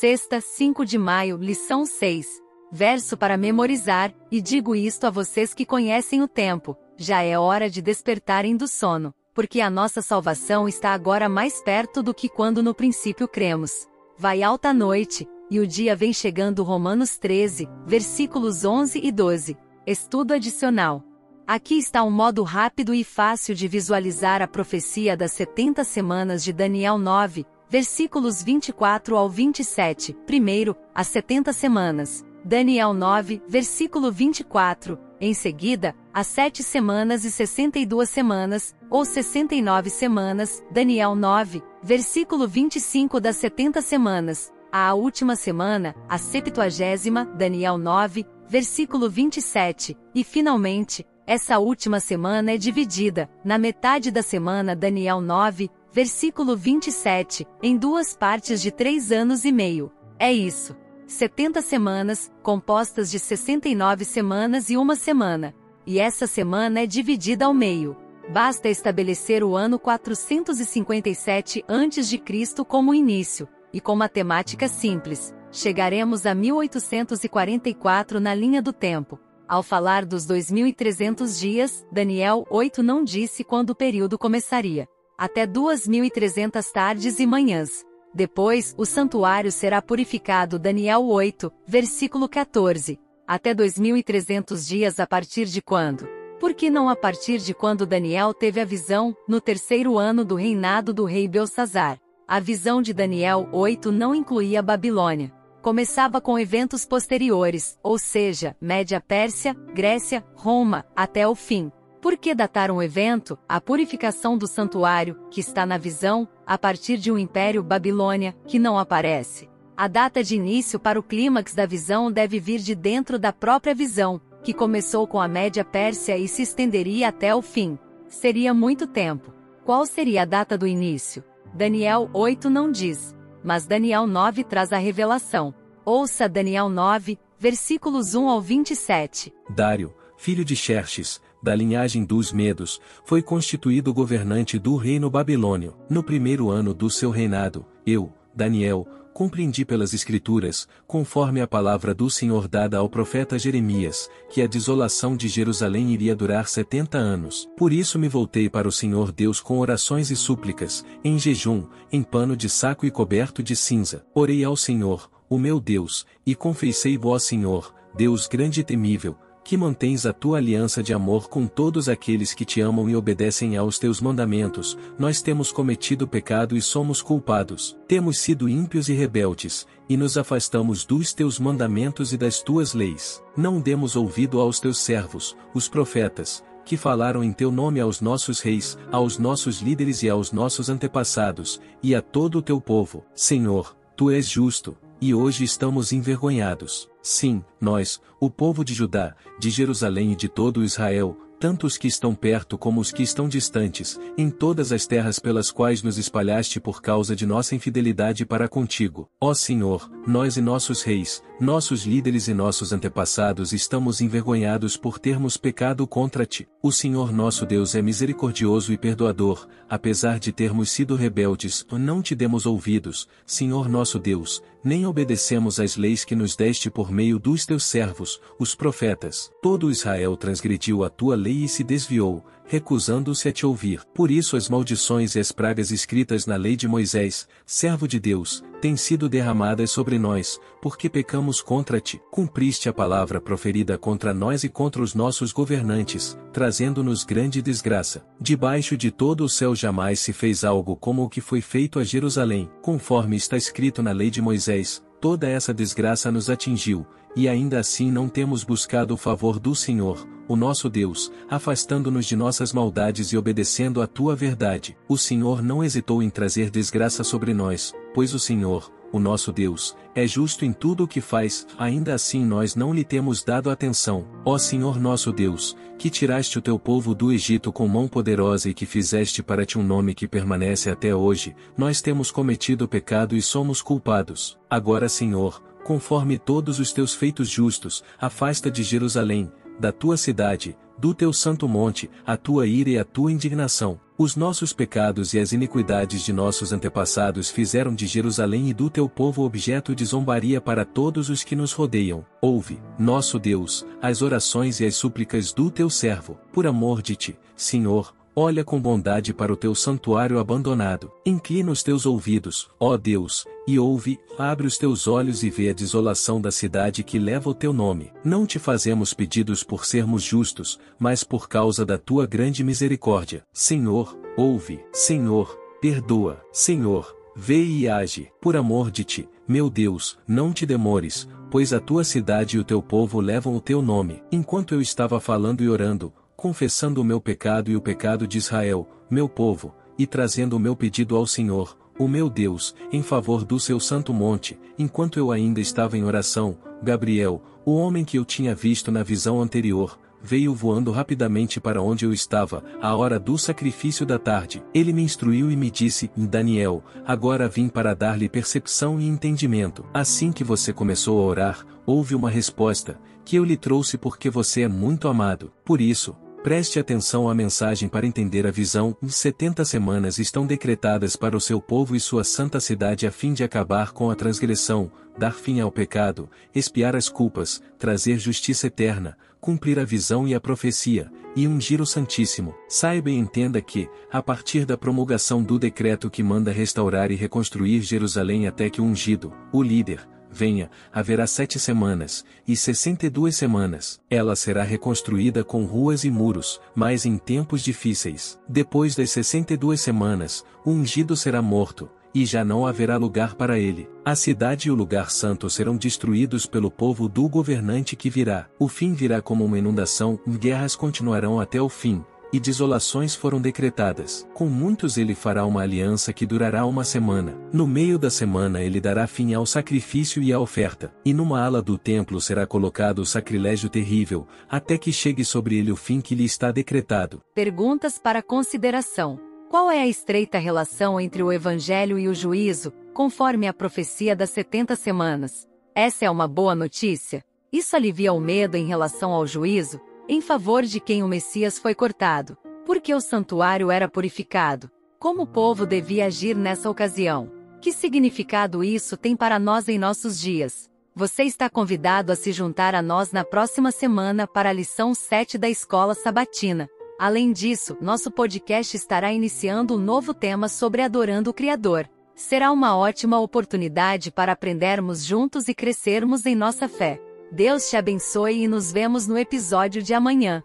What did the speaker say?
Sexta, 5 de maio, lição 6. Verso para memorizar, e digo isto a vocês que conhecem o tempo, já é hora de despertarem do sono, porque a nossa salvação está agora mais perto do que quando no princípio cremos. Vai alta noite, e o dia vem chegando Romanos 13, versículos 11 e 12. Estudo adicional. Aqui está um modo rápido e fácil de visualizar a profecia das 70 semanas de Daniel 9, versículos 24 ao 27. Primeiro, as 70 semanas. Daniel 9, versículo 24. Em seguida, as sete semanas e 62 semanas, ou 69 semanas, Daniel 9, versículo 25 das 70 semanas. A última semana, a septuagésima, Daniel 9, versículo 27. E finalmente, essa última semana é dividida, na metade da semana Daniel 9, versículo 27, em duas partes de três anos e meio. É isso. 70 semanas, compostas de 69 semanas e uma semana. E essa semana é dividida ao meio. Basta estabelecer o ano 457 a.C. como início, e com matemática simples, chegaremos a 1844 na linha do tempo. Ao falar dos 2.300 dias, Daniel 8 não disse quando o período começaria. Até 2.300 tardes e manhãs. Depois, o santuário será purificado Daniel 8, versículo 14. Até 2.300 dias a partir de quando? Por que não a partir de quando Daniel teve a visão, no terceiro ano do reinado do rei Belsazar? A visão de Daniel 8 não incluía Babilônia começava com eventos posteriores, ou seja, Média Pérsia, Grécia, Roma, até o fim. Por que datar um evento, a purificação do santuário, que está na visão, a partir de um império Babilônia, que não aparece? A data de início para o clímax da visão deve vir de dentro da própria visão, que começou com a Média Pérsia e se estenderia até o fim. Seria muito tempo. Qual seria a data do início? Daniel 8 não diz mas Daniel 9 traz a revelação. Ouça Daniel 9, versículos 1 ao 27. Dário, filho de Xerxes, da linhagem dos Medos, foi constituído governante do reino babilônio. No primeiro ano do seu reinado, eu, Daniel, compreendi pelas Escrituras, conforme a palavra do Senhor dada ao profeta Jeremias, que a desolação de Jerusalém iria durar setenta anos. Por isso me voltei para o Senhor Deus com orações e súplicas, em jejum, em pano de saco e coberto de cinza. Orei ao Senhor, o meu Deus, e confessei vós Senhor, Deus grande e temível, que mantens a tua aliança de amor com todos aqueles que te amam e obedecem aos teus mandamentos, nós temos cometido pecado e somos culpados, temos sido ímpios e rebeldes, e nos afastamos dos teus mandamentos e das tuas leis. Não demos ouvido aos teus servos, os profetas, que falaram em teu nome aos nossos reis, aos nossos líderes e aos nossos antepassados, e a todo o teu povo. Senhor, tu és justo, e hoje estamos envergonhados. Sim, nós, o povo de Judá, de Jerusalém e de todo Israel, tanto os que estão perto como os que estão distantes, em todas as terras pelas quais nos espalhaste por causa de nossa infidelidade para contigo. Ó Senhor, nós e nossos reis, nossos líderes e nossos antepassados estamos envergonhados por termos pecado contra ti. O Senhor nosso Deus é misericordioso e perdoador, apesar de termos sido rebeldes, não te demos ouvidos, Senhor nosso Deus, nem obedecemos às leis que nos deste por meio dos teus servos, os profetas. Todo Israel transgrediu a tua lei e se desviou, recusando-se a te ouvir. Por isso as maldições e as pragas escritas na lei de Moisés, servo de Deus, têm sido derramadas sobre nós, porque pecamos contra ti. Cumpriste a palavra proferida contra nós e contra os nossos governantes, trazendo-nos grande desgraça. Debaixo de todo o céu jamais se fez algo como o que foi feito a Jerusalém, conforme está escrito na lei de Moisés, toda essa desgraça nos atingiu, e ainda assim não temos buscado o favor do Senhor, o nosso Deus, afastando-nos de nossas maldades e obedecendo à tua verdade. O Senhor não hesitou em trazer desgraça sobre nós, pois o Senhor, o nosso Deus, é justo em tudo o que faz, ainda assim nós não lhe temos dado atenção. Ó Senhor nosso Deus, que tiraste o teu povo do Egito com mão poderosa e que fizeste para ti um nome que permanece até hoje, nós temos cometido pecado e somos culpados. Agora Senhor, conforme todos os teus feitos justos, afasta de Jerusalém, da tua cidade, do teu santo monte, a tua ira e a tua indignação. Os nossos pecados e as iniquidades de nossos antepassados fizeram de Jerusalém e do teu povo objeto de zombaria para todos os que nos rodeiam. Ouve, nosso Deus, as orações e as súplicas do teu servo, por amor de ti, Senhor, Olha com bondade para o teu santuário abandonado. Inclina os teus ouvidos, ó Deus, e ouve, abre os teus olhos e vê a desolação da cidade que leva o teu nome. Não te fazemos pedidos por sermos justos, mas por causa da tua grande misericórdia. Senhor, ouve, Senhor, perdoa, Senhor, vê e age, por amor de ti, meu Deus, não te demores, pois a tua cidade e o teu povo levam o teu nome. Enquanto eu estava falando e orando, confessando o meu pecado e o pecado de Israel, meu povo, e trazendo o meu pedido ao Senhor, o meu Deus, em favor do seu santo monte, enquanto eu ainda estava em oração, Gabriel, o homem que eu tinha visto na visão anterior, veio voando rapidamente para onde eu estava, à hora do sacrifício da tarde. Ele me instruiu e me disse, Daniel, agora vim para dar-lhe percepção e entendimento. Assim que você começou a orar, houve uma resposta, que eu lhe trouxe porque você é muito amado. Por isso, Preste atenção à mensagem para entender a visão. 70 semanas estão decretadas para o seu povo e sua santa cidade a fim de acabar com a transgressão, dar fim ao pecado, expiar as culpas, trazer justiça eterna, cumprir a visão e a profecia, e ungir o Santíssimo. Saiba e entenda que, a partir da promulgação do decreto que manda restaurar e reconstruir Jerusalém até que o ungido, o líder, venha, haverá sete semanas, e sessenta e duas semanas. Ela será reconstruída com ruas e muros, mas em tempos difíceis. Depois das sessenta e duas semanas, o ungido será morto, e já não haverá lugar para ele. A cidade e o lugar santo serão destruídos pelo povo do governante que virá. O fim virá como uma inundação, guerras continuarão até o fim, e desolações foram decretadas. Com muitos ele fará uma aliança que durará uma semana. No meio da semana ele dará fim ao sacrifício e à oferta, e numa ala do templo será colocado o sacrilégio terrível, até que chegue sobre ele o fim que lhe está decretado. Perguntas para consideração. Qual é a estreita relação entre o evangelho e o juízo, conforme a profecia das 70 semanas? Essa é uma boa notícia? Isso alivia o medo em relação ao juízo, em favor de quem o Messias foi cortado, porque o santuário era purificado. Como o povo devia agir nessa ocasião? Que significado isso tem para nós em nossos dias? Você está convidado a se juntar a nós na próxima semana para a lição 7 da Escola Sabatina. Além disso, nosso podcast estará iniciando um novo tema sobre adorando o Criador. Será uma ótima oportunidade para aprendermos juntos e crescermos em nossa fé. Deus te abençoe e nos vemos no episódio de amanhã.